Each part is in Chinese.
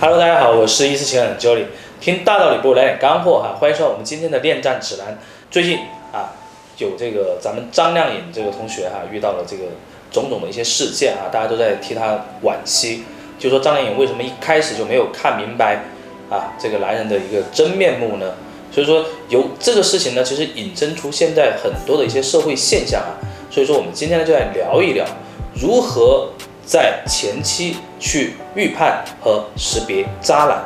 Hello，大家好，我是一思情感的 Jolly，听大道理不如来点干货哈，欢迎收看我们今天的恋战指南。最近啊，有这个咱们张靓颖这个同学哈，遇到了这个种种的一些事件啊，大家都在替她惋惜，就说张靓颖为什么一开始就没有看明白啊这个男人的一个真面目呢？所以说由这个事情呢，其实引申出现在很多的一些社会现象啊，所以说我们今天呢就来聊一聊如何在前期去预判和识别渣男。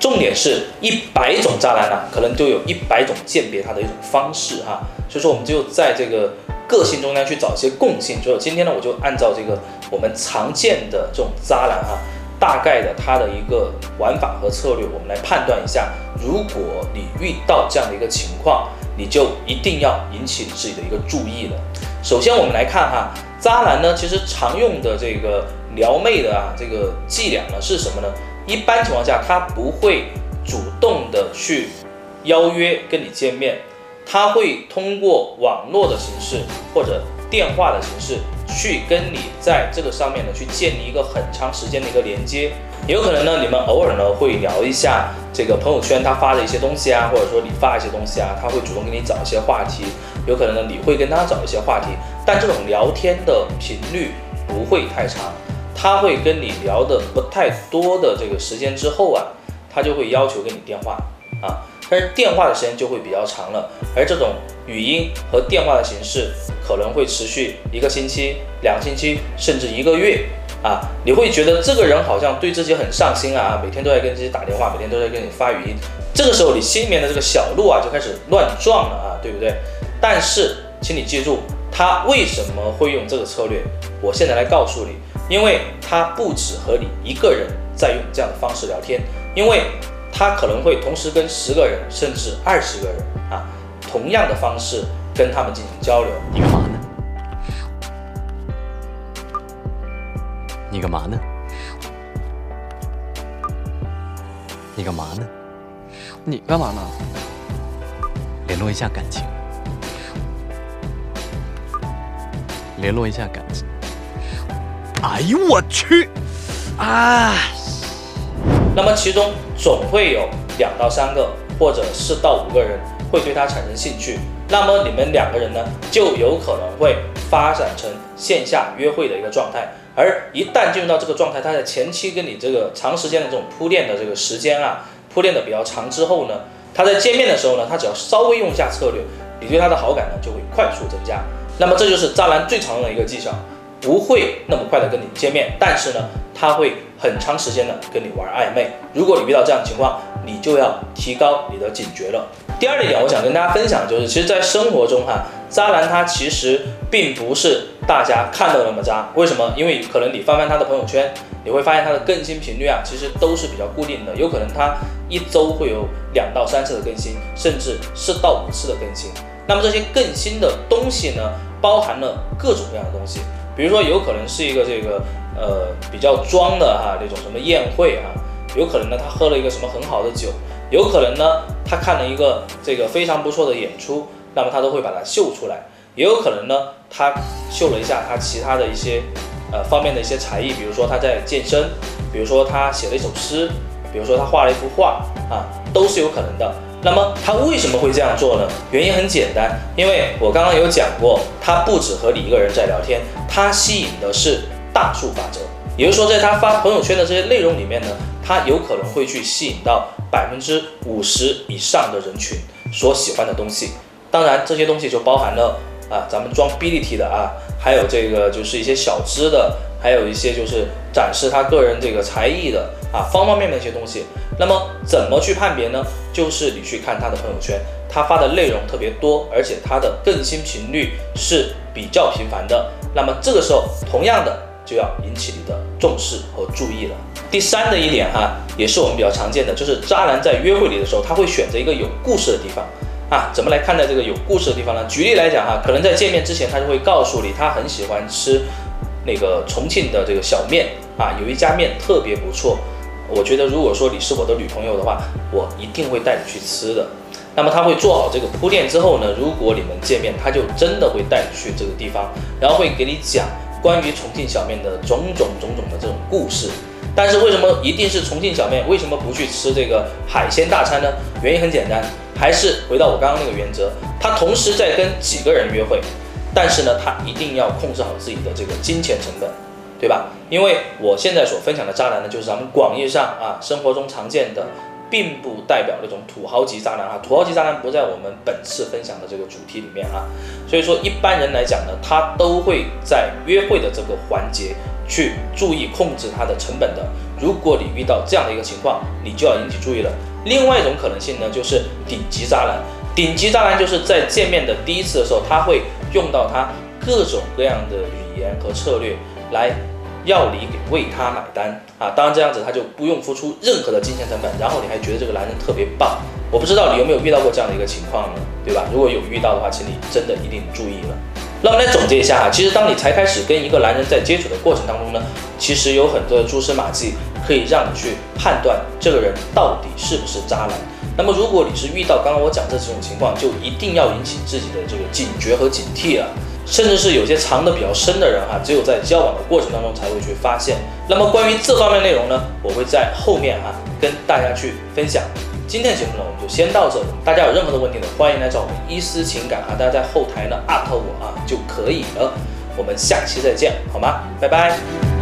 重点是一百种渣男呢，可能就有一百种鉴别他的一种方式哈。所以说我们就在这个个性中间去找一些共性。所以今天呢，我就按照这个我们常见的这种渣男哈，大概的他的一个玩法和策略，我们来判断一下。如果你遇到这样的一个情况，你就一定要引起自己的一个注意了。首先，我们来看哈，渣男呢，其实常用的这个撩妹的啊，这个伎俩呢是什么呢？一般情况下，他不会主动的去邀约跟你见面，他会通过网络的形式或者电话的形式去跟你在这个上面呢去建立一个很长时间的一个连接。有可能呢，你们偶尔呢会聊一下这个朋友圈他发的一些东西啊，或者说你发一些东西啊，他会主动给你找一些话题。有可能呢，你会跟他找一些话题，但这种聊天的频率不会太长。他会跟你聊的不太多的这个时间之后啊，他就会要求跟你电话啊，但是电话的时间就会比较长了，而这种语音和电话的形式可能会持续一个星期、两个星期，甚至一个月啊，你会觉得这个人好像对自己很上心啊，每天都在跟自己打电话，每天都在跟你发语音，这个时候你心里面的这个小鹿啊就开始乱撞了啊，对不对？但是请你记住，他为什么会用这个策略？我现在来告诉你。因为他不止和你一个人在用这样的方式聊天，因为他可能会同时跟十个人甚至二十个人啊，同样的方式跟他们进行交流。你干嘛呢？你干嘛呢？你干嘛呢？你干嘛呢？联络一下感情，联络一下感情。哎呦我去！啊，那么其中总会有两到三个，或者四到五个人会对他产生兴趣，那么你们两个人呢，就有可能会发展成线下约会的一个状态。而一旦进入到这个状态，他在前期跟你这个长时间的这种铺垫的这个时间啊，铺垫的比较长之后呢，他在见面的时候呢，他只要稍微用一下策略，你对他的好感呢就会快速增加。那么这就是渣男最常用的一个技巧。不会那么快的跟你见面，但是呢，他会很长时间的跟你玩暧昧。如果你遇到这样的情况，你就要提高你的警觉了。第二一点，我想跟大家分享的就是，其实，在生活中哈，渣男他其实并不是大家看到的那么渣。为什么？因为可能你翻翻他的朋友圈，你会发现他的更新频率啊，其实都是比较固定的。有可能他一周会有两到三次的更新，甚至四到五次的更新。那么这些更新的东西呢，包含了各种各样的东西。比如说，有可能是一个这个呃比较装的哈那种什么宴会哈，有可能呢他喝了一个什么很好的酒，有可能呢他看了一个这个非常不错的演出，那么他都会把它秀出来，也有可能呢他秀了一下他其他的一些呃方面的一些才艺，比如说他在健身，比如说他写了一首诗，比如说他画了一幅画啊，都是有可能的。那么他为什么会这样做呢？原因很简单，因为我刚刚有讲过，他不止和你一个人在聊天，他吸引的是大数法则，也就是说，在他发朋友圈的这些内容里面呢，他有可能会去吸引到百分之五十以上的人群所喜欢的东西。当然，这些东西就包含了啊，咱们装 BDT 的啊，还有这个就是一些小资的，还有一些就是展示他个人这个才艺的啊，方方面面一些东西。那么怎么去判别呢？就是你去看他的朋友圈，他发的内容特别多，而且他的更新频率是比较频繁的。那么这个时候，同样的就要引起你的重视和注意了。第三的一点哈，也是我们比较常见的，就是渣男在约会里的时候，他会选择一个有故事的地方啊。怎么来看待这个有故事的地方呢？举例来讲哈，可能在见面之前，他就会告诉你，他很喜欢吃那个重庆的这个小面啊，有一家面特别不错。我觉得，如果说你是我的女朋友的话，我一定会带你去吃的。那么他会做好这个铺垫之后呢，如果你们见面，他就真的会带你去这个地方，然后会给你讲关于重庆小面的种种种种的这种故事。但是为什么一定是重庆小面？为什么不去吃这个海鲜大餐呢？原因很简单，还是回到我刚刚那个原则，他同时在跟几个人约会，但是呢，他一定要控制好自己的这个金钱成本，对吧？因为我现在所分享的渣男呢，就是咱们广义上啊生活中常见的。并不代表那种土豪级渣男啊，土豪级渣男不在我们本次分享的这个主题里面啊，所以说一般人来讲呢，他都会在约会的这个环节去注意控制他的成本的。如果你遇到这样的一个情况，你就要引起注意了。另外一种可能性呢，就是顶级渣男。顶级渣男就是在见面的第一次的时候，他会用到他各种各样的语言和策略来。要你给为他买单啊！当然这样子他就不用付出任何的金钱成本，然后你还觉得这个男人特别棒。我不知道你有没有遇到过这样的一个情况呢？对吧？如果有遇到的话，请你真的一定注意了。那我来总结一下哈，其实当你才开始跟一个男人在接触的过程当中呢，其实有很多的蛛丝马迹可以让你去判断这个人到底是不是渣男。那么如果你是遇到刚刚我讲这几种情况，就一定要引起自己的这个警觉和警惕了。甚至是有些藏的比较深的人哈，只有在交往的过程当中才会去发现。那么关于这方面内容呢，我会在后面哈跟大家去分享。今天的节目呢，我们就先到这里。大家有任何的问题呢，欢迎来找我们伊思情感啊，大家在后台呢艾特我啊就可以了。我们下期再见，好吗？拜拜。